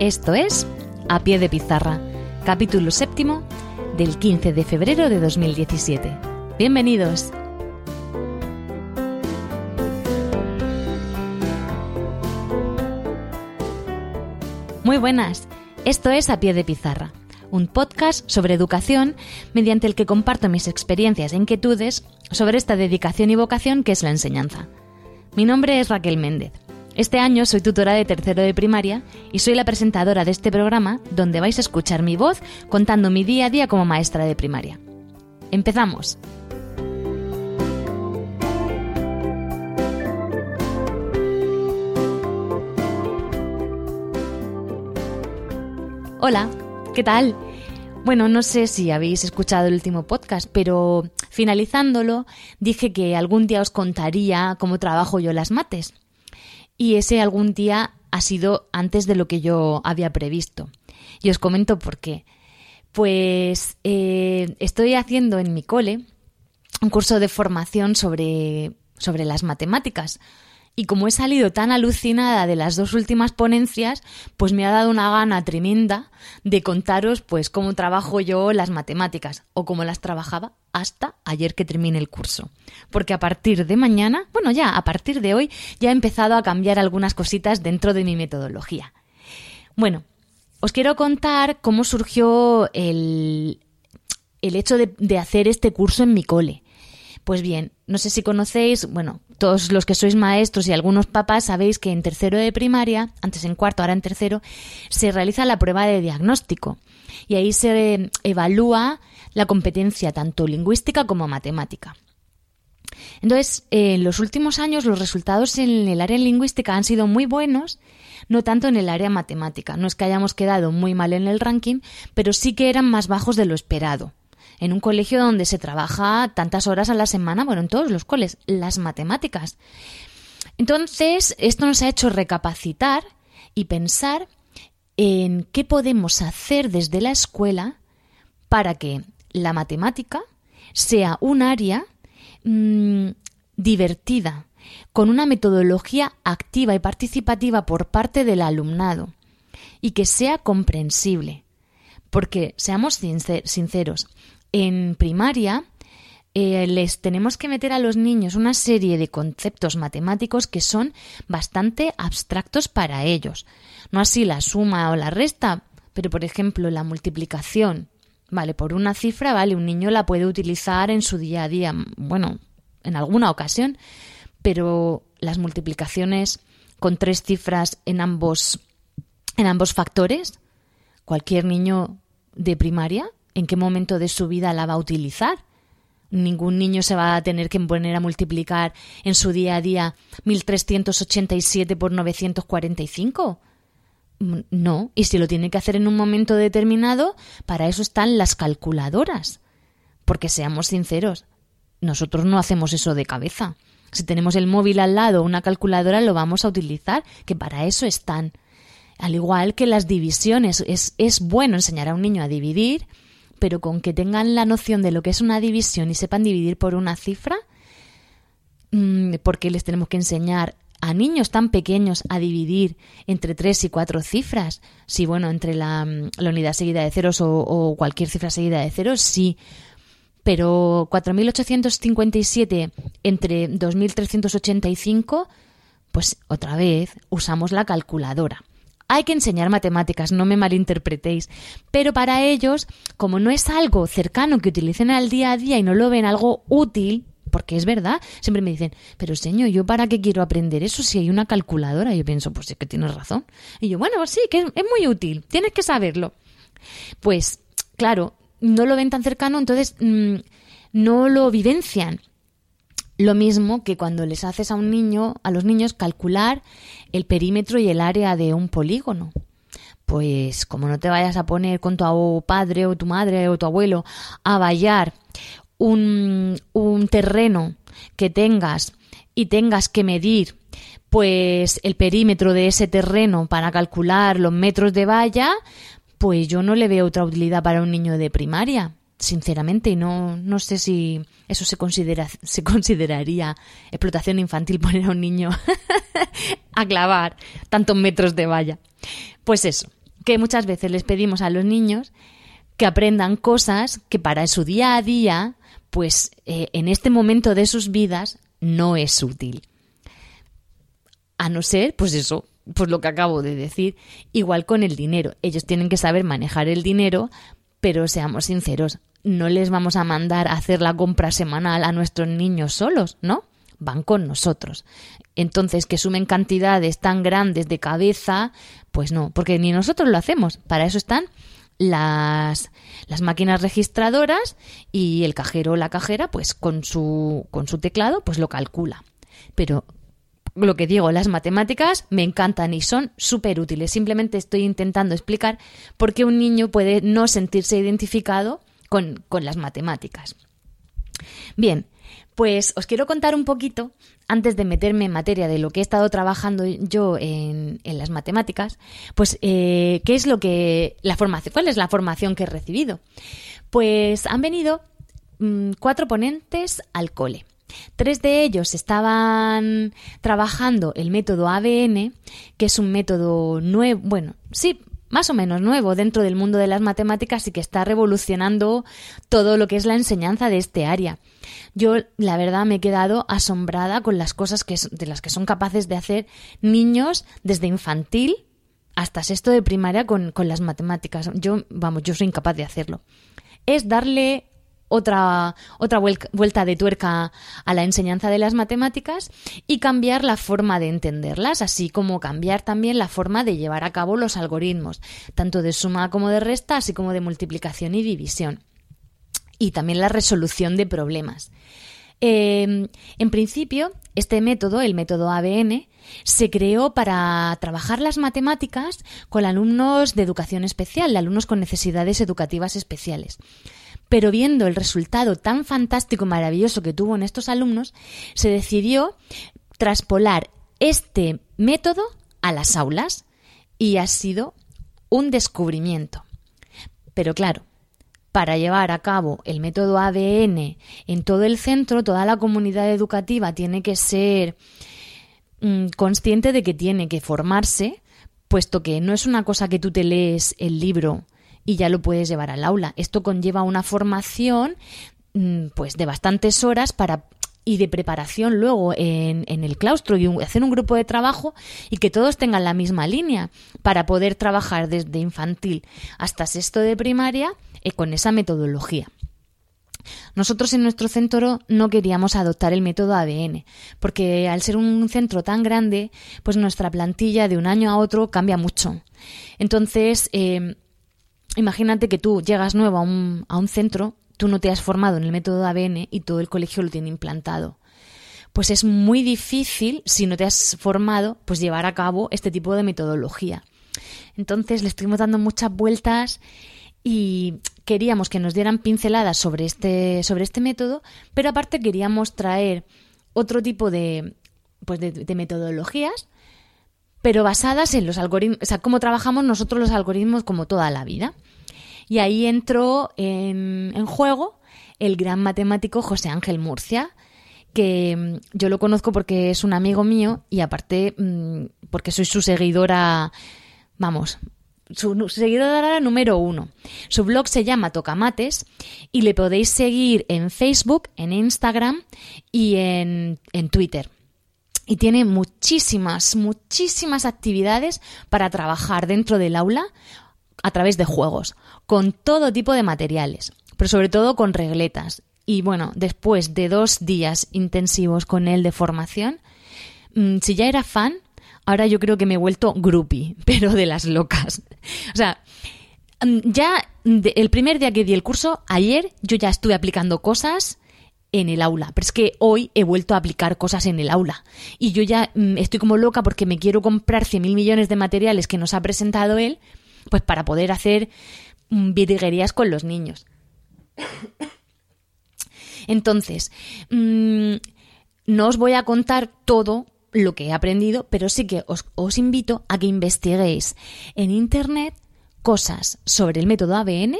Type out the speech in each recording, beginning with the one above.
Esto es A Pie de Pizarra, capítulo séptimo del 15 de febrero de 2017. Bienvenidos. Muy buenas, esto es A Pie de Pizarra, un podcast sobre educación mediante el que comparto mis experiencias e inquietudes sobre esta dedicación y vocación que es la enseñanza. Mi nombre es Raquel Méndez. Este año soy tutora de tercero de primaria y soy la presentadora de este programa donde vais a escuchar mi voz contando mi día a día como maestra de primaria. Empezamos. Hola, ¿qué tal? Bueno, no sé si habéis escuchado el último podcast, pero finalizándolo dije que algún día os contaría cómo trabajo yo las mates. Y ese algún día ha sido antes de lo que yo había previsto. Y os comento por qué. Pues eh, estoy haciendo en mi cole un curso de formación sobre, sobre las matemáticas y como he salido tan alucinada de las dos últimas ponencias, pues me ha dado una gana tremenda de contaros pues cómo trabajo yo las matemáticas o cómo las trabajaba hasta ayer que termine el curso. Porque a partir de mañana, bueno ya, a partir de hoy ya he empezado a cambiar algunas cositas dentro de mi metodología. Bueno, os quiero contar cómo surgió el, el hecho de, de hacer este curso en mi cole. Pues bien, no sé si conocéis, bueno, todos los que sois maestros y algunos papás sabéis que en tercero de primaria, antes en cuarto, ahora en tercero, se realiza la prueba de diagnóstico y ahí se evalúa la competencia tanto lingüística como matemática. Entonces, en los últimos años los resultados en el área lingüística han sido muy buenos, no tanto en el área matemática. No es que hayamos quedado muy mal en el ranking, pero sí que eran más bajos de lo esperado en un colegio donde se trabaja tantas horas a la semana, bueno, en todos los coles, las matemáticas. Entonces, esto nos ha hecho recapacitar y pensar en qué podemos hacer desde la escuela para que la matemática sea un área mmm, divertida, con una metodología activa y participativa por parte del alumnado y que sea comprensible. Porque, seamos sinceros, en primaria eh, les tenemos que meter a los niños una serie de conceptos matemáticos que son bastante abstractos para ellos. No así la suma o la resta, pero por ejemplo la multiplicación. Vale, por una cifra, vale, un niño la puede utilizar en su día a día, bueno, en alguna ocasión, pero las multiplicaciones con tres cifras en ambos en ambos factores, cualquier niño de primaria en qué momento de su vida la va a utilizar. Ningún niño se va a tener que poner a multiplicar en su día a día 1387 por 945. Mm, no, y si lo tiene que hacer en un momento determinado, para eso están las calculadoras. Porque seamos sinceros, nosotros no hacemos eso de cabeza. Si tenemos el móvil al lado o una calculadora, lo vamos a utilizar, que para eso están. Al igual que las divisiones, es, es bueno enseñar a un niño a dividir, pero con que tengan la noción de lo que es una división y sepan dividir por una cifra, mm, porque les tenemos que enseñar a niños tan pequeños a dividir entre tres y cuatro cifras. Sí, bueno, entre la, mm, unidad seguida de ceros o, cualquier cifra seguida de ceros, sí. Pero 4.857 entre 2.385, pues otra vez usamos la calculadora. Hay que enseñar matemáticas, no me malinterpretéis, pero para ellos, como no es algo cercano que utilicen al día a día y no lo ven algo útil, porque es verdad, siempre me dicen, pero señor, ¿yo para qué quiero aprender eso si hay una calculadora? Yo pienso, pues sí que tienes razón. Y yo, bueno, sí, que es, muy útil, tienes que saberlo. Pues, claro, no lo ven tan cercano, entonces mm, no lo vivencian. Lo mismo que cuando les haces a un niño, a los niños, calcular el perímetro y el área de un polígono. Pues como no te vayas a poner con tu padre o tu madre o tu abuelo a vallar un, un terreno que tengas y tengas que medir pues el perímetro de ese terreno para calcular los metros de valla, pues yo no le veo otra utilidad para un niño de primaria sinceramente, y no, no sé si eso se, considera, se consideraría explotación infantil poner a un niño a clavar tantos metros de valla. Pues eso. que muchas veces les pedimos a los niños que aprendan cosas que para su día a día, pues eh, en este momento de sus vidas no es útil. A no ser, pues eso, pues lo que acabo de decir, igual con el dinero. Ellos tienen que saber manejar el dinero, pero seamos sinceros, no les vamos a mandar a hacer la compra semanal a nuestros niños solos, ¿no? Van con nosotros. Entonces, que sumen cantidades tan grandes de cabeza, pues no, porque ni nosotros lo hacemos. Para eso están las, las máquinas registradoras y el cajero o la cajera, pues con su, con su teclado, pues lo calcula. Pero lo que digo, las matemáticas me encantan y son súper útiles. Simplemente estoy intentando explicar por qué un niño puede no sentirse identificado con, con las matemáticas. Bien, pues os quiero contar un poquito, antes de meterme en materia de lo que he estado trabajando yo en, las matemáticas, pues eh, qué es lo que la formación, cuál es la formación que he recibido. Pues han venido mm, cuatro ponentes al cole. Tres de ellos estaban trabajando el método ABN, que es un método nuevo, bueno, sí, más o menos nuevo dentro del mundo de las matemáticas y que está revolucionando todo lo que es la enseñanza de este área. Yo, la verdad, me he quedado asombrada con las cosas que, de las que son capaces de hacer niños desde infantil hasta sexto de primaria con, con las matemáticas. Yo, vamos, yo soy incapaz de hacerlo. Es darle otra, otra vuelta de tuerca a la enseñanza de las matemáticas y cambiar la forma de entenderlas, así como cambiar también la forma de llevar a cabo los algoritmos, tanto de suma como de resta, así como de multiplicación y división. Y también la resolución de problemas. Em, en principio, este método, el método ABN, se creó para trabajar las matemáticas con alumnos de educación especial, alumnos con necesidades educativas especiales pero viendo el resultado tan fantástico y maravilloso que tuvo en estos alumnos, se decidió traspolar este método a las aulas y ha sido un descubrimiento. Pero claro, para llevar a cabo el método ADN en todo el centro, toda la comunidad educativa tiene que ser mm, consciente de que tiene que formarse, puesto que no es una cosa que tú te lees el libro y ya lo puedes llevar al aula. Esto conlleva una formación mm, pues de bastantes horas para y de preparación luego en, en, el claustro y hacer un grupo de trabajo y que todos tengan la misma línea para poder trabajar desde infantil hasta sexto de primaria eh, con esa metodología. Nosotros en nuestro centro no queríamos adoptar el método ADN, porque al ser un centro tan grande, pues nuestra plantilla de un año a otro cambia mucho. Entonces, eh, imagínate que tú llegas nuevo a un, a un centro, tú no te has formado en el método ABN y todo el colegio lo tiene implantado. Pues es muy difícil, si no te has formado, pues llevar a cabo este tipo de metodología. Entonces le estuvimos dando muchas vueltas y queríamos que nos dieran pinceladas sobre este, sobre este método, pero aparte queríamos traer otro tipo de, pues de metodologías pero basadas en los algoritmos, o sea, cómo trabajamos nosotros los algoritmos como toda la vida. Y ahí entró en, juego el gran matemático José Ángel Murcia, que mm, yo lo conozco porque es un amigo mío y aparte mm, porque soy su seguidora, vamos, su, seguidora número uno. Su blog se llama Tocamates y le podéis seguir en Facebook, en Instagram y en, en Twitter y tiene muchísimas, muchísimas actividades para trabajar dentro del aula a través de juegos, con todo tipo de materiales, pero sobre todo con regletas. Y bueno, después de dos días intensivos con él de formación, mm, si ya era fan, ahora yo creo que me he vuelto groupie, pero de las locas. O sea, mm, ya el primer día que di el curso, ayer, yo ya estuve aplicando cosas en el aula. Pero es que hoy he vuelto a aplicar cosas en el aula. Y yo ya mm, estoy como loca porque me quiero comprar 100.000 millones de materiales que nos ha presentado él, pues para poder hacer mm, virguerías con los niños. Entonces, mm, no os voy a contar todo lo que he aprendido, pero sí que os, os invito a que investiguéis en Internet cosas sobre el método ABN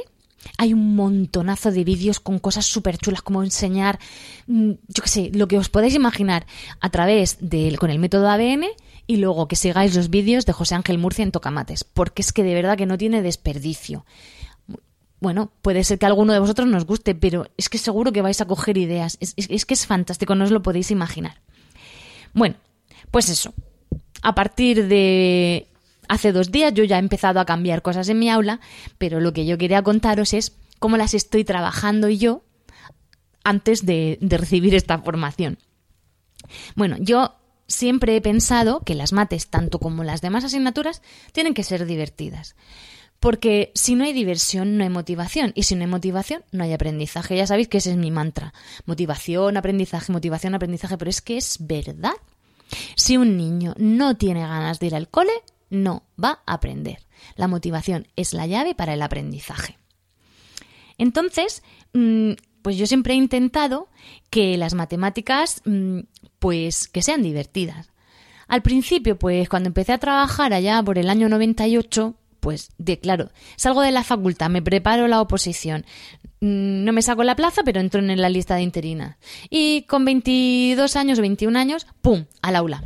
hay un montonazo de vídeos con cosas súper chulas como enseñar, mm, yo qué sé, lo que os podéis imaginar a través del, con el método ABN y luego que sigáis los vídeos de José Ángel Murcia en Tocamates, porque es que de verdad que no tiene desperdicio. Bueno, puede ser que alguno de vosotros nos guste, pero es que seguro que vais a coger ideas. Es que es fantástico, no os lo podéis imaginar. Bueno, pues eso. A partir de hace dos días yo ya he empezado a cambiar cosas en mi aula, pero lo que yo quería contaros es cómo las estoy trabajando yo antes de, recibir esta formación. Bueno, yo siempre he pensado que las mates, tanto como las demás asignaturas, tienen que ser divertidas. Porque si no hay diversión, no hay motivación. Y si no hay motivación, no hay aprendizaje. Ya sabéis que ese es mi mantra. Motivación, aprendizaje, motivación, aprendizaje. Pero es que es verdad. Si un niño no tiene ganas de ir al cole, no va a aprender. La motivación es la llave para el aprendizaje. Entonces, mm, pues yo siempre he intentado que las matemáticas, mm, pues que sean divertidas. Al principio, pues cuando empecé a trabajar allá por el año 98, pues de claro, salgo de la facultad, me preparo la oposición, mm, no me saco la plaza, pero entro en la lista de interinas. Y con 22 años, 21 años, ¡pum!, al aula.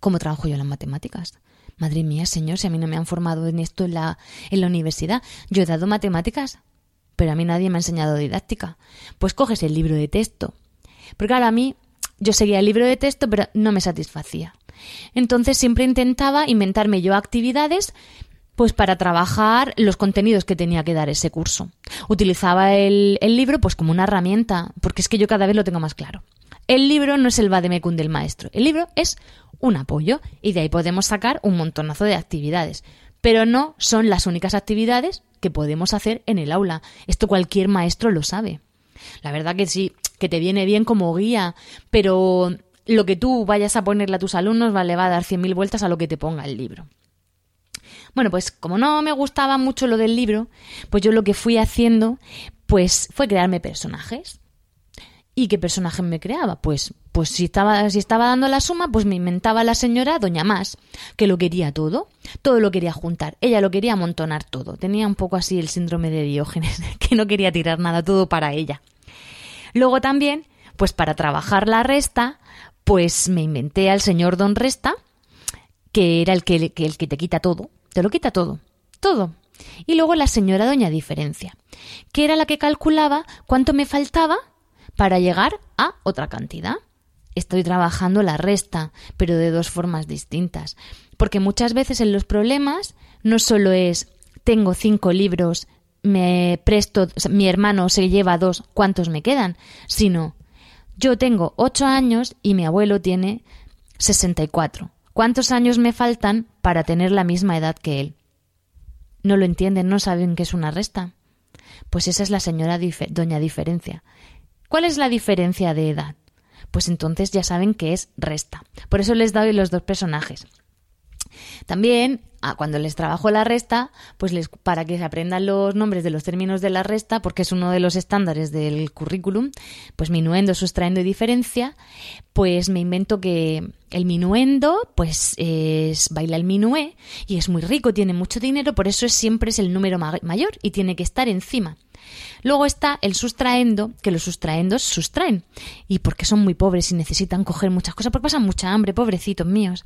¿Cómo trabajo yo las matemáticas? Madre mía, señor, si a mí no me han formado en esto en la, en la universidad. Yo he dado matemáticas, pero a mí nadie me ha enseñado didáctica. Pues coges el libro de texto. Porque ahora a mí, yo seguía el libro de texto, pero no me satisfacía. Entonces siempre intentaba inventarme yo actividades pues para trabajar los contenidos que tenía que dar ese curso. Utilizaba el, el libro pues como una herramienta, porque es que yo cada vez lo tengo más claro. El libro no es el vademecum del maestro, el libro es un apoyo y de ahí podemos sacar un montonazo de actividades. Pero no son las únicas actividades que podemos hacer en el aula. Esto cualquier maestro lo sabe. La verdad que sí, que te viene bien como guía, pero lo que tú vayas a ponerle a tus alumnos le va a dar cien mil vueltas a lo que te ponga el libro. Bueno, pues como no me gustaba mucho lo del libro, pues yo lo que fui haciendo, pues fue crearme personajes. ¿Y qué personaje me creaba? Pues, pues si estaba, si estaba dando la suma, pues me inventaba la señora Doña Más, que lo quería todo, todo lo quería juntar, ella lo quería amontonar todo, tenía un poco así el síndrome de Diógenes, que no quería tirar nada, todo para ella. Luego también, pues para trabajar la resta, pues me inventé al señor Don Resta, que era el que, el que te quita todo, te lo quita todo, todo. Y luego la señora Doña Diferencia, que era la que calculaba cuánto me faltaba para llegar a otra cantidad. Estoy trabajando la resta, pero de dos formas distintas. Porque muchas veces en los problemas no solo es tengo cinco libros, me presto, mi hermano se lleva dos, ¿cuántos me quedan? Sino yo tengo ocho años y mi abuelo tiene sesenta y cuatro. ¿Cuántos años me faltan para tener la misma edad que él? No lo entienden, no saben qué es una resta. Pues esa es la señora doña diferencia. ¿Cuál es la diferencia de edad? Pues entonces ya saben que es resta. Por eso les doy los dos personajes. También, cuando les trabajo la resta, pues les, para que se aprendan los nombres de los términos de la resta, porque es uno de los estándares del currículum, pues minuendo, sustrayendo y diferencia, pues me invento que el minuendo, pues es baila el minué y es muy rico, tiene mucho dinero, por eso es, siempre es el número mayor y tiene que estar encima. Luego está el sustraendo, que los sustraendos sustraen. Y porque son muy pobres y necesitan coger muchas cosas, porque pasan mucha hambre, pobrecitos míos.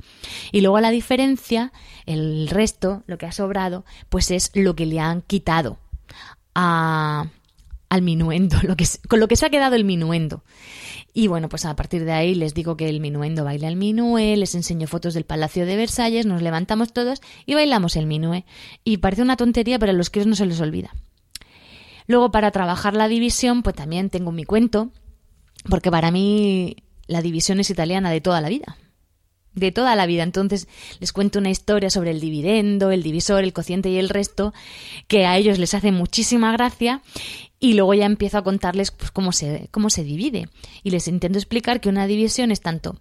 Y luego la diferencia, el resto, lo que ha sobrado, pues es lo que le han quitado al minuendo, lo que, con lo que se ha quedado el minuendo. Y bueno, pues a partir de ahí les digo que el minuendo baila el minué, les enseño fotos del Palacio de Versalles, nos levantamos todos y bailamos el minué. Y parece una tontería, pero a los que no se les olvida. Luego, para trabajar la división, pues también tengo mi cuento, porque para mí la división es italiana de toda la vida. De toda la vida. Entonces les cuento una historia sobre el dividendo, el divisor, el cociente y el resto, que a ellos les hace muchísima gracia. Y luego ya empiezo a contarles pues, cómo, se, cómo se divide. Y les intento explicar que una división es tanto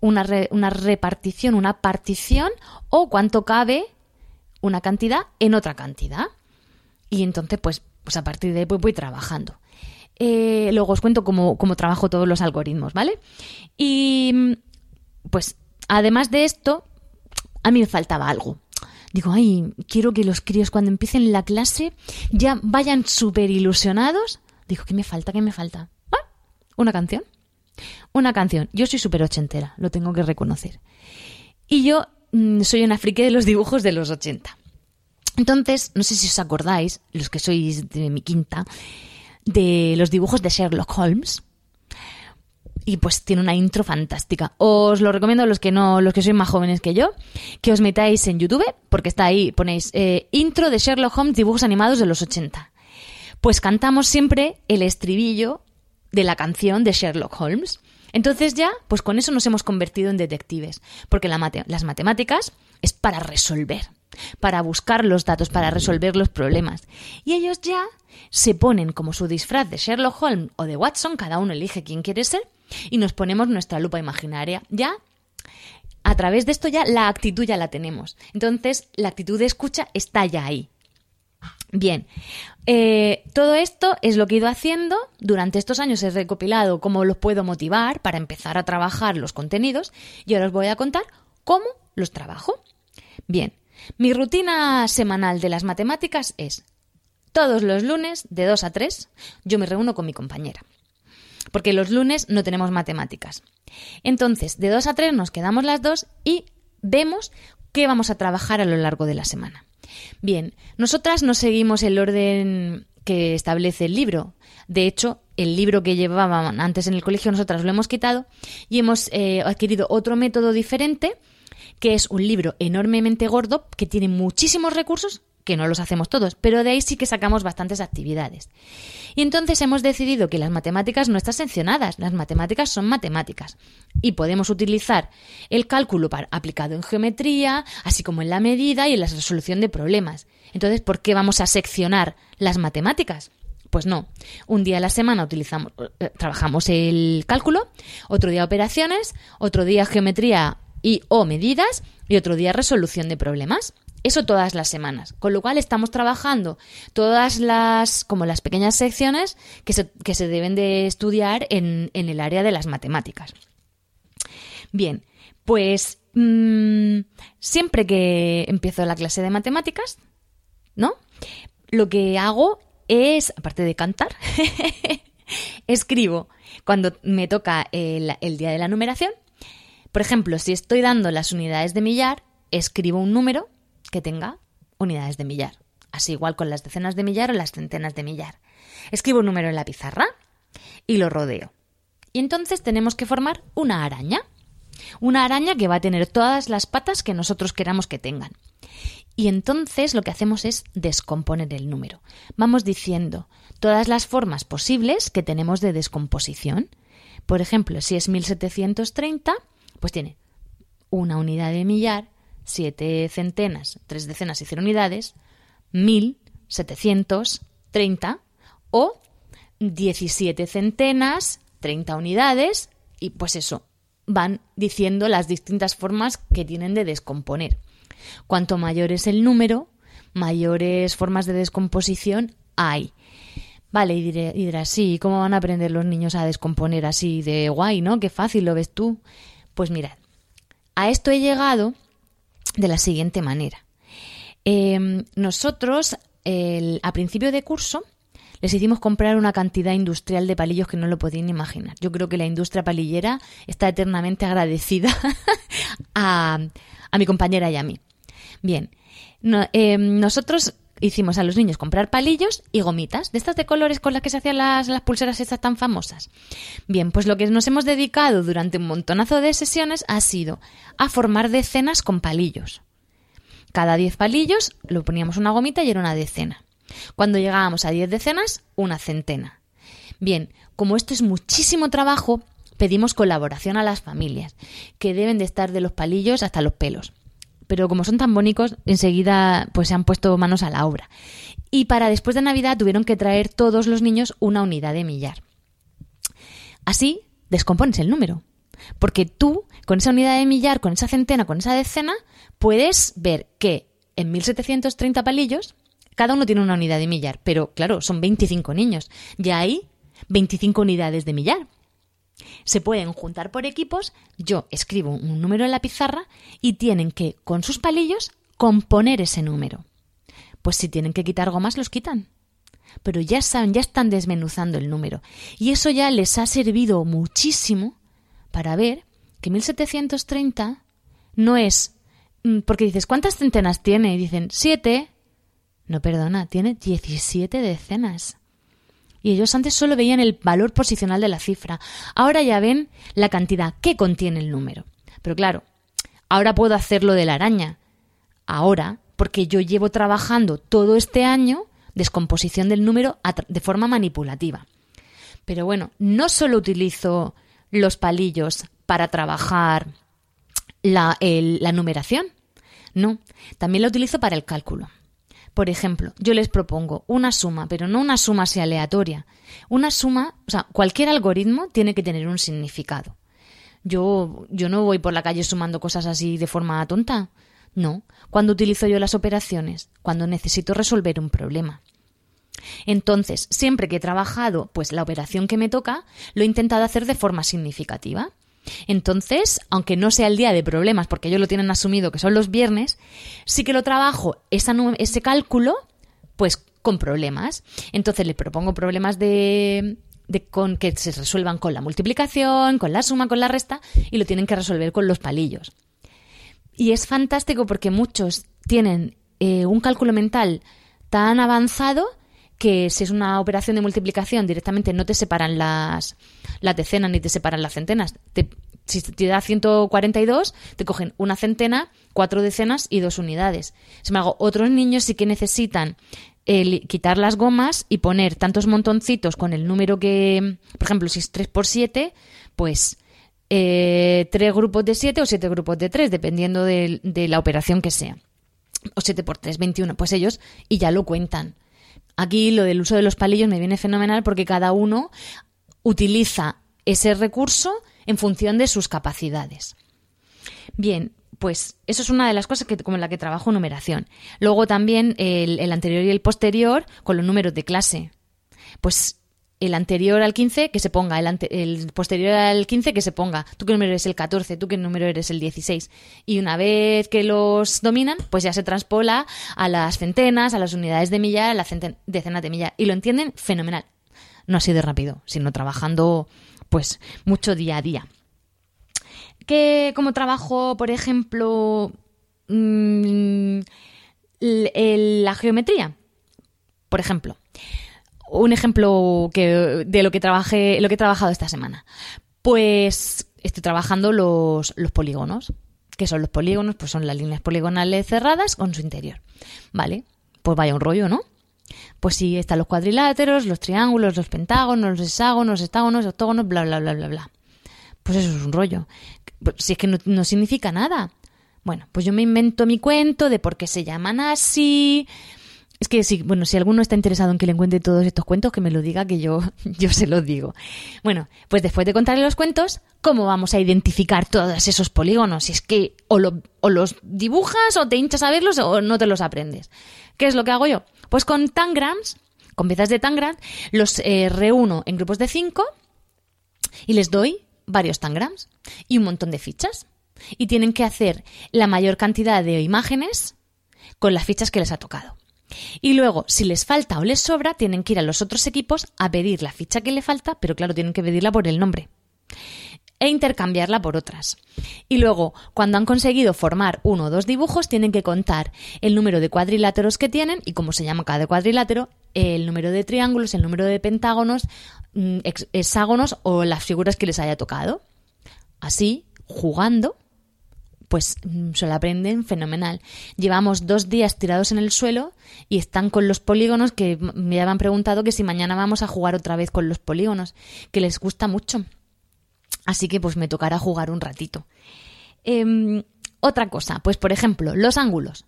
una, una repartición, una partición, o cuánto cabe una cantidad en otra cantidad. Y entonces, pues pues a partir de ahí pues voy trabajando. Eh, luego os cuento cómo, cómo trabajo todos los algoritmos, ¿vale? Y pues además de esto, a mí me faltaba algo. Digo, ay, quiero que los críos cuando empiecen la clase ya vayan súper ilusionados. Digo, ¿qué me falta? ¿Qué me falta? Ah, una canción. Una canción. Yo soy súper ochentera, lo tengo que reconocer. Y yo mm, soy una friki de los dibujos de los 80. Entonces, no sé si os acordáis, los que sois de mi quinta, de los dibujos de Sherlock Holmes. Y pues tiene una intro fantástica. Os lo recomiendo a los que no, los que sois más jóvenes que yo, que os metáis en YouTube, porque está ahí, ponéis eh, intro de Sherlock Holmes, dibujos animados de los 80. Pues cantamos siempre el estribillo de la canción de Sherlock Holmes. Entonces ya, pues con eso nos hemos convertido en detectives, porque la las matemáticas es para resolver, para buscar los datos, para resolver los problemas. Y ellos ya se ponen como su disfraz de Sherlock Holmes o de Watson, cada uno elige quién quiere ser, y nos ponemos nuestra lupa imaginaria. Ya, a través de esto ya la actitud ya la tenemos. Entonces, la actitud de escucha está ya ahí. Bien, eh, todo esto es lo que he ido haciendo. Durante estos años he recopilado cómo los puedo motivar para empezar a trabajar los contenidos y ahora os voy a contar cómo los trabajo. Bien, mi rutina semanal de las matemáticas es todos los lunes de 2 a 3 yo me reúno con mi compañera. Porque los lunes no tenemos matemáticas. Entonces, de 2 a 3 nos quedamos las dos y vemos qué vamos a trabajar a lo largo de la semana. Bien, nosotras no seguimos el orden que establece el libro. De hecho, el libro que llevaban antes en el colegio nosotras lo hemos quitado y hemos eh, adquirido otro método diferente, que es un libro enormemente gordo que tiene muchísimos recursos que no los hacemos todos, pero de ahí sí que sacamos bastantes actividades. Y entonces hemos decidido que las matemáticas no están sancionadas, las matemáticas son matemáticas y podemos utilizar el cálculo aplicado en geometría, así como en la medida y en la resolución de problemas. Entonces, ¿por qué vamos a seccionar las matemáticas? Pues no. Un día a la semana utilizamos, eh, trabajamos el cálculo, otro día operaciones, otro día geometría y o medidas y otro día resolución de problemas. Eso todas las semanas. Con lo cual estamos trabajando todas las, como las pequeñas secciones que se, que se deben de estudiar en, el área de las matemáticas. Bien, pues mm, siempre que empiezo la clase de matemáticas, ¿no? Lo que hago es, aparte de cantar, escribo cuando me toca el, el día de la numeración. Por ejemplo, si estoy dando las unidades de millar, escribo un número que tenga unidades de millar. Así igual con las decenas de millar o las centenas de millar. Escribo un número en la pizarra y lo rodeo. Y entonces tenemos que formar una araña. Una araña que va a tener todas las patas que nosotros queramos que tengan. Y entonces lo que hacemos es descomponer el número. Vamos diciendo todas las formas posibles que tenemos de descomposición. Por ejemplo, si es 1730, pues tiene una unidad de millar, siete centenas, tres decenas y cero unidades, mil setecientos treinta o diecisiete centenas, treinta unidades y pues eso, van diciendo las distintas formas que tienen de descomponer. Cuanto mayor es el número, mayores formas de descomposición hay. Vale, y, y dirás, sí, ¿cómo van a aprender los niños a descomponer así de guay, no? Qué fácil lo ves tú. Pues mirad, a esto he llegado de la siguiente manera. Em, nosotros, a principio de curso, les hicimos comprar una cantidad industrial de palillos que no lo podían imaginar. Yo creo que la industria palillera está eternamente agradecida a, mi compañera y a mí. Bien, em, nosotros hicimos a los niños comprar palillos y gomitas, de estas de colores con las que se hacían las, las, pulseras estas tan famosas. Bien, pues lo que nos hemos dedicado durante un montonazo de sesiones ha sido a formar decenas con palillos. Cada diez palillos lo poníamos una gomita y era una decena. Cuando llegábamos a diez decenas, una centena. Bien, como esto es muchísimo trabajo, pedimos colaboración a las familias, que deben de estar de los palillos hasta los pelos pero como son tan bonitos, enseguida pues se han puesto manos a la obra. Y para después de Navidad tuvieron que traer todos los niños una unidad de millar. Así descompones el número. Porque tú, con esa unidad de millar, con esa centena, con esa decena, puedes ver que en 1730 palillos, cada uno tiene una unidad de millar, pero claro, son 25 niños. Ya hay 25 unidades de millar. Se pueden juntar por equipos, yo escribo un número en la pizarra y tienen que, con sus palillos, componer ese número. Pues si tienen que quitar gomas, los quitan. Pero ya saben, ya están desmenuzando el número. Y eso ya les ha servido muchísimo para ver que 1730 no es. Mm, porque dices, ¿cuántas centenas tiene? Y dicen, siete. No, perdona, tiene 17 decenas. Y ellos antes solo veían el valor posicional de la cifra. Ahora ya ven la cantidad que contiene el número. Pero claro, ahora puedo hacerlo de la araña. Ahora, porque yo llevo trabajando todo este año descomposición del número de forma manipulativa. Pero bueno, no solo utilizo los palillos para trabajar la, numeración, no, también la utilizo para el cálculo. Por ejemplo, yo les propongo una suma, pero no una suma así aleatoria. Una suma, o sea, cualquier algoritmo tiene que tener un significado. Yo, yo no voy por la calle sumando cosas así de forma tonta. No. Cuando utilizo yo las operaciones? Cuando necesito resolver un problema. Entonces, siempre que he trabajado, pues la operación que me toca, lo he intentado hacer de forma significativa. Entonces, aunque no sea el día de problemas, porque ellos lo tienen asumido que son los viernes, sí que lo trabajo ese cálculo, pues con problemas. Entonces le propongo problemas de, con que se resuelvan con la multiplicación, con la suma, con la resta, y lo tienen que resolver con los palillos. Y es fantástico porque muchos tienen eh, un cálculo mental tan avanzado que si es una operación de multiplicación directamente no te separan las, las decenas ni te separan las centenas. si te da 142, te cogen una centena, cuatro decenas y dos unidades. Sin embargo, otros niños sí que necesitan quitar las gomas y poner tantos montoncitos con el número que, por ejemplo, si es 3 por 7, pues eh, tres grupos de 7 o siete grupos de 3, dependiendo de, de la operación que sea. O 7 por 3, 21. Pues ellos y ya lo cuentan. Aquí lo del uso de los palillos me viene fenomenal porque cada uno utiliza ese recurso en función de sus capacidades. Bien, pues eso es una de las cosas que, como la que trabajo numeración. Luego también el, el anterior y el posterior con los números de clase. Pues el anterior al 15 que se ponga, el, posterior al 15 que se ponga. Tú qué número eres el 14, tú qué número eres el 16. Y una vez que los dominan, pues ya se transpola a las centenas, a las unidades de millar, a las decenas de millar. Y lo entienden fenomenal. No así de rápido, sino trabajando pues mucho día a día. ¿Qué, como trabajo, por ejemplo, mm, la geometría? Por ejemplo, un ejemplo que, de lo que trabajé, lo que he trabajado esta semana. Pues estoy trabajando los, los polígonos. ¿Qué son los polígonos? Pues son las líneas poligonales cerradas con su interior. ¿Vale? Pues vaya un rollo, ¿no? Pues sí, están los cuadriláteros, los triángulos, los pentágonos, los hexágonos, los hexágonos, octógonos, bla, bla, bla, bla, bla. Pues eso es un rollo. Si es que no, no significa nada. Bueno, pues yo me invento mi cuento de por qué se llaman así, es que sí, bueno, si alguno está interesado en que le encuentre todos estos cuentos, que me lo diga, que yo, yo se los digo. Bueno, pues después de contarle los cuentos, ¿cómo vamos a identificar todos esos polígonos? Si es que o, los dibujas o te hinchas a verlos o no te los aprendes. ¿Qué es lo que hago yo? Pues con tangrams, con piezas de tangram, los eh, reúno en grupos de cinco y les doy varios tangrams y un montón de fichas. Y tienen que hacer la mayor cantidad de imágenes con las fichas que les ha tocado. Y luego, si les falta o les sobra, tienen que ir a los otros equipos a pedir la ficha que le falta, pero claro, tienen que pedirla por el nombre e intercambiarla por otras. Y luego, cuando han conseguido formar uno o dos dibujos, tienen que contar el número de cuadriláteros que tienen y cómo se llama cada cuadrilátero, el número de triángulos, el número de pentágonos, mm, hexágonos o las figuras que les haya tocado. Así, jugando, pues mm, se lo aprenden fenomenal. Llevamos dos días tirados en el suelo y están con los polígonos que me habían preguntado que si mañana vamos a jugar otra vez con los polígonos, que les gusta mucho. Así que pues me tocará jugar un ratito. Em, otra cosa, pues por ejemplo, los ángulos.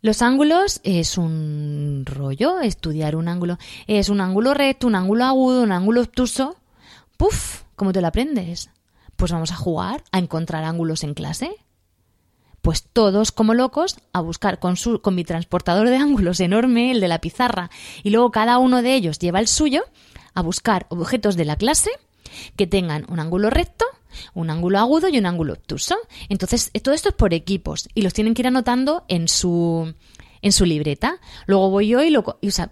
Los ángulos es un rollo, estudiar un ángulo. Es un ángulo recto, un ángulo agudo, un ángulo obtuso. Puf, ¿cómo te lo aprendes? Pues vamos a jugar a encontrar ángulos en clase pues todos como locos a buscar con, su, con mi transportador de ángulos enorme, el de la pizarra, y luego cada uno de ellos lleva el suyo a buscar objetos de la clase que tengan un ángulo recto, un ángulo agudo y un ángulo obtuso. Entonces, todo esto es por equipos y los tienen que ir anotando en su, en su libreta. Luego voy yo y lo...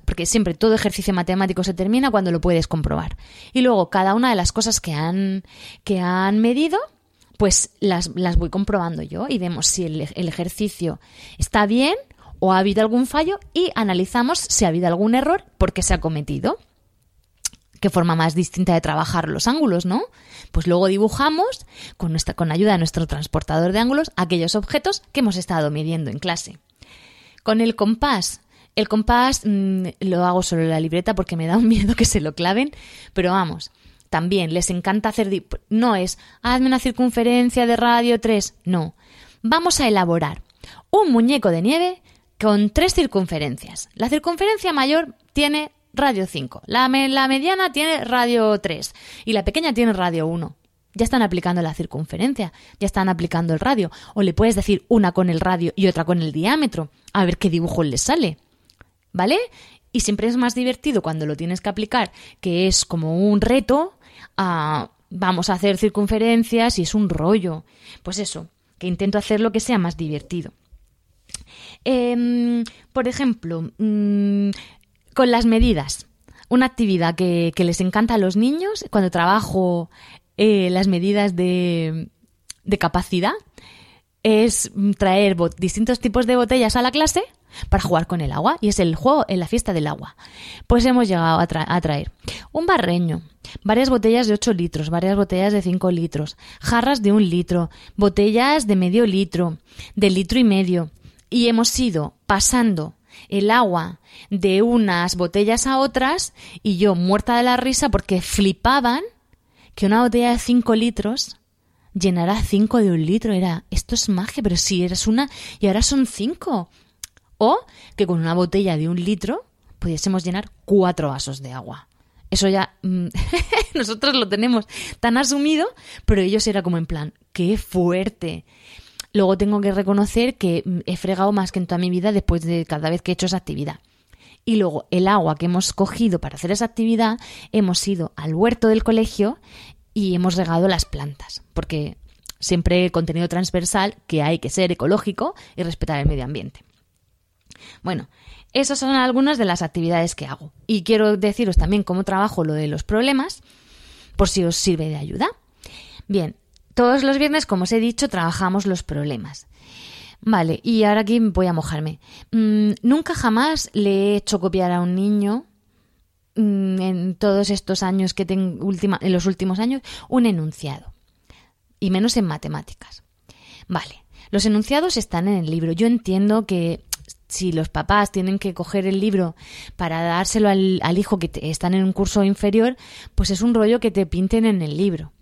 porque siempre todo ejercicio matemático se termina cuando lo puedes comprobar. Y luego cada una de las cosas que han, que han medido, pues las, las voy comprobando yo y vemos si el, ejercicio está bien o ha habido algún fallo y analizamos si ha habido algún error porque se ha cometido. Qué forma más distinta de trabajar los ángulos, ¿no? Pues luego dibujamos con, nuestra, con ayuda de nuestro transportador de ángulos aquellos objetos que hemos estado midiendo en clase. Con el compás. El compás mm, lo hago solo en la libreta porque me da un miedo que se lo claven, pero vamos, también les encanta hacer... No es, hazme una circunferencia de radio 3, no. Vamos a elaborar un muñeco de nieve con tres circunferencias. La circunferencia mayor tiene radio 5, la, la mediana tiene radio 3 y la pequeña tiene radio 1 ya están aplicando la circunferencia, ya están aplicando el radio, o le puedes decir una con el radio y otra con el diámetro, a ver qué dibujo les sale. ¿Vale? Y siempre es más divertido cuando lo tienes que aplicar, que es como un reto, vamos a hacer circunferencias y es un rollo. Pues eso, que intento hacer lo que sea más divertido. Em, por ejemplo, mm, con las medidas. Una actividad que, les encanta a los niños cuando trabajo eh, las medidas de capacidad es traer distintos tipos de botellas a la clase para jugar con el agua y es el juego en la fiesta del agua. Pues hemos llegado a, traer un barreño, varias botellas de 8 litros, varias botellas de 5 litros, jarras de un litro, botellas de medio litro, de litro y medio y hemos ido pasando el agua de unas botellas a otras y yo muerta de la risa porque flipaban que una botella de 5 litros llenará 5 de un litro. Era, esto es magia, pero si eres una y ahora son 5. O que con una botella de un litro pudiésemos llenar cuatro vasos de agua. Eso ya mm, nosotros lo tenemos tan asumido, pero ellos era como en plan, qué fuerte. Luego tengo que reconocer que mm, he fregado más que en toda mi vida después de cada vez que he hecho esa actividad. Y luego el agua que hemos cogido para hacer esa actividad, hemos ido al huerto del colegio y hemos regado las plantas, porque siempre contenido transversal que hay que ser ecológico y respetar el medio ambiente. Bueno, esas son algunas de las actividades que hago. Y quiero deciros también cómo trabajo lo de los problemas, por si os sirve de ayuda. Bien, todos los viernes, como os he dicho, trabajamos los problemas. Vale, y ahora aquí voy a mojarme. Mm, nunca jamás le he hecho copiar a un niño mm, en todos estos años que tengo, en los últimos años, un enunciado. Y menos en matemáticas. Vale, los enunciados están en el libro. Yo entiendo que si los papás tienen que coger el libro para dárselo al, hijo que están en un curso inferior, pues es un rollo que te pinten en el libro.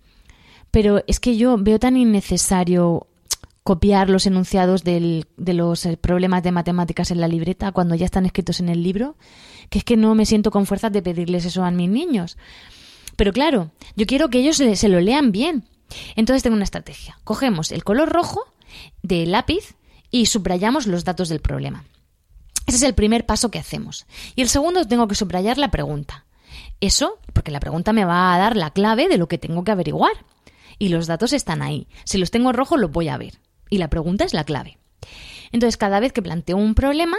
Pero es que yo veo tan innecesario copiar los enunciados de los eh, problemas de matemáticas en la libreta cuando ya están escritos en el libro, que es que no me siento con fuerzas de pedirles eso a mis niños. Pero claro, yo quiero que ellos se lo lean bien. Entonces tengo una estrategia. Cogemos el color rojo del lápiz y subrayamos los datos del problema. Ese es el primer paso que hacemos. Y el segundo tengo que subrayar la pregunta. Eso, porque la pregunta me va a dar la clave de lo que tengo que averiguar. Y los datos están ahí. Si los tengo rojos los voy a ver. Y la pregunta es la clave. Entonces, cada vez que planteo un problema,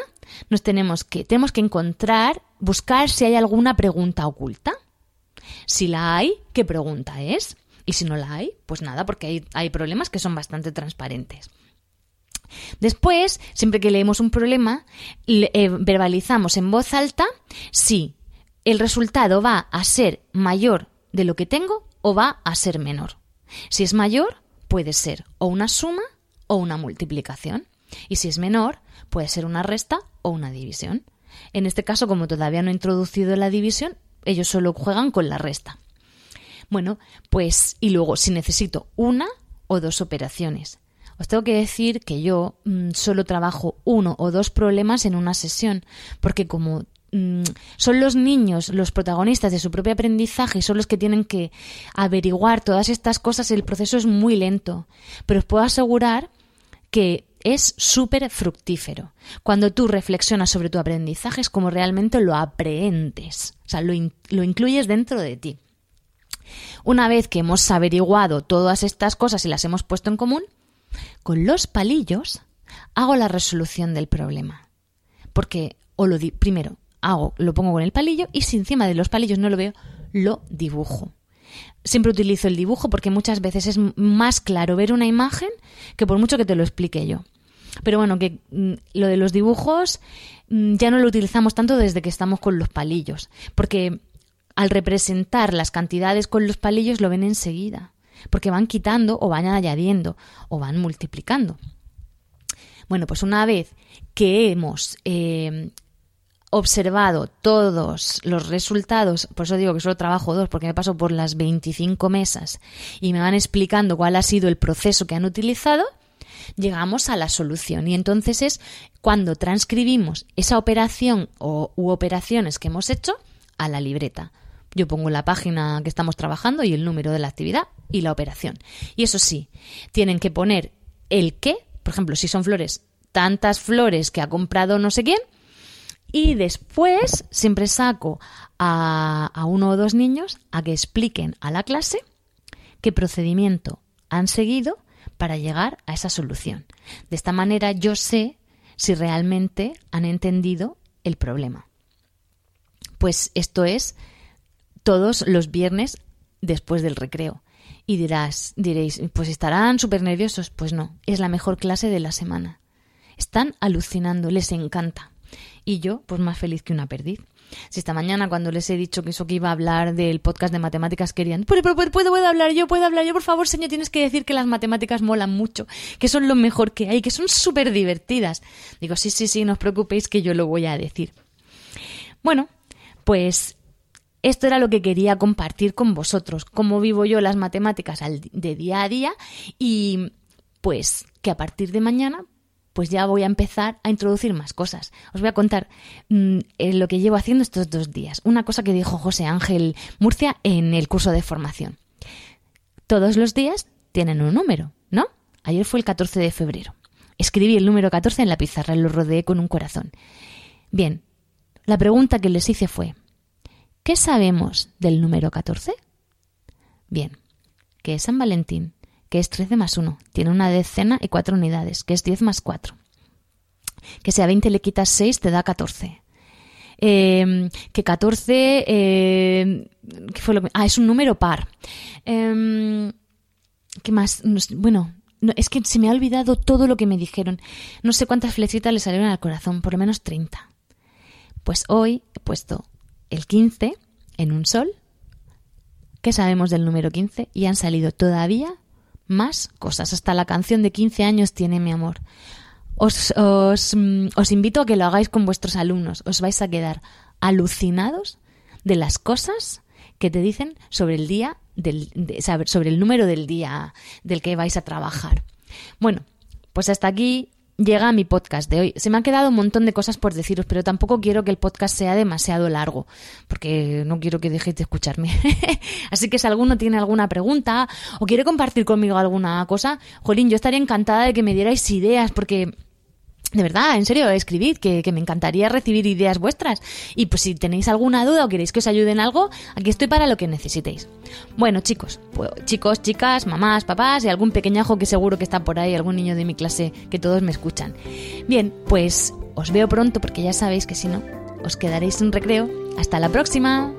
nos tenemos que, tenemos que encontrar, buscar si hay alguna pregunta oculta. Si la hay, ¿qué pregunta es? Y si no la hay, pues nada, porque hay, hay problemas que son bastante transparentes. Después, siempre que leemos un problema, eh, verbalizamos en voz alta si el resultado va a ser mayor de lo que tengo o va a ser menor. Si es mayor, puede ser o una suma o una multiplicación. Y si es menor, puede ser una resta o una división. En este caso, como todavía no he introducido la división, ellos solo juegan con la resta. Bueno, pues y luego si necesito una o dos operaciones. Os tengo que decir que yo mm, solo trabajo uno o dos problemas en una sesión, porque como mm, son los niños los protagonistas de su propio aprendizaje y son los que tienen que averiguar todas estas cosas, el proceso es muy lento. Pero os puedo asegurar que es súper fructífero. Cuando tú reflexionas sobre tu aprendizaje es como realmente lo aprendes, o sea, lo, lo incluyes dentro de ti. Una vez que hemos averiguado todas estas cosas y las hemos puesto en común, con los palillos hago la resolución del problema. Porque, o lo di primero, hago, lo pongo con el palillo y si encima de los palillos no lo veo, lo dibujo. Siempre utilizo el dibujo porque muchas veces es más claro ver una imagen que por mucho que te lo explique yo. Pero bueno, que mm, lo de los dibujos mm, ya no lo utilizamos tanto desde que estamos con los palillos, porque al representar las cantidades con los palillos lo ven enseguida, porque van quitando o van añadiendo o van multiplicando. Bueno, pues una vez que hemos eh, observado todos los resultados, por eso digo que solo trabajo dos, porque me paso por las 25 mesas y me van explicando cuál ha sido el proceso que han utilizado, llegamos a la solución. Y entonces es cuando transcribimos esa operación o, u operaciones que hemos hecho a la libreta. Yo pongo la página que estamos trabajando y el número de la actividad y la operación. Y eso sí, tienen que poner el qué, por ejemplo, si son flores, tantas flores que ha comprado no sé quién, y después siempre saco a, uno o dos niños a que expliquen a la clase qué procedimiento han seguido para llegar a esa solución. De esta manera yo sé si realmente han entendido el problema. Pues esto es todos los viernes después del recreo. Y dirás, diréis, pues estarán súper nerviosos. Pues no, es la mejor clase de la semana. Están alucinando, les encanta y yo, pues más feliz que una perdiz. Si esta mañana cuando les he dicho que eso que iba a hablar del podcast de matemáticas querían, pero, pero, puedo, puedo hablar yo, puedo hablar yo, por favor, señor, tienes que decir que las matemáticas molan mucho, que son lo mejor que hay, que son súper divertidas. Digo, sí, sí, sí, no os preocupéis que yo lo voy a decir. Bueno, pues esto era lo que quería compartir con vosotros, cómo vivo yo las matemáticas de día a día y pues que a partir de mañana pues ya voy a empezar a introducir más cosas. Os voy a contar mm, eh, lo que llevo haciendo estos dos días. Una cosa que dijo José Ángel Murcia en el curso de formación. Todos los días tienen un número, ¿no? Ayer fue el 14 de febrero. Escribí el número 14 en la pizarra lo rodeé con un corazón. Bien, la pregunta que les hice fue, ¿qué sabemos del número 14? Bien, que es San Valentín, que es 13 más 1. Tiene una decena y cuatro unidades, que es 10 más 4. Que si a 20 le quitas 6 te da 14. Em, que 14 eh, ¿qué fue lo ah, es un número par. Em, ¿Qué más? Bueno, es que se me ha olvidado todo lo que me dijeron. No sé cuántas flechitas le salieron al corazón, por lo menos 30. Pues hoy he puesto el 15 en un sol. ¿Qué sabemos del número 15? Y han salido todavía más cosas. Hasta la canción de 15 años tiene mi amor. Os, os, mm, os, invito a que lo hagáis con vuestros alumnos. Os vais a quedar alucinados de las cosas que te dicen sobre el día del, sobre el número del día del que vais a trabajar. Bueno, pues hasta aquí llega mi podcast de hoy. Se me han quedado un montón de cosas por deciros, pero tampoco quiero que el podcast sea demasiado largo, porque no quiero que dejéis de escucharme. Así que si alguno tiene alguna pregunta o quiere compartir conmigo alguna cosa, Jolín, yo estaría encantada de que me dierais ideas, porque de verdad, en serio, escribid, que, me encantaría recibir ideas vuestras. Y pues si tenéis alguna duda o queréis que os ayude en algo, aquí estoy para lo que necesitéis. Bueno, chicos, pues, chicos, chicas, mamás, papás y algún pequeñajo que seguro que está por ahí, algún niño de mi clase que todos me escuchan. Bien, pues os veo pronto porque ya sabéis que si no, os quedaréis en recreo. Hasta la próxima.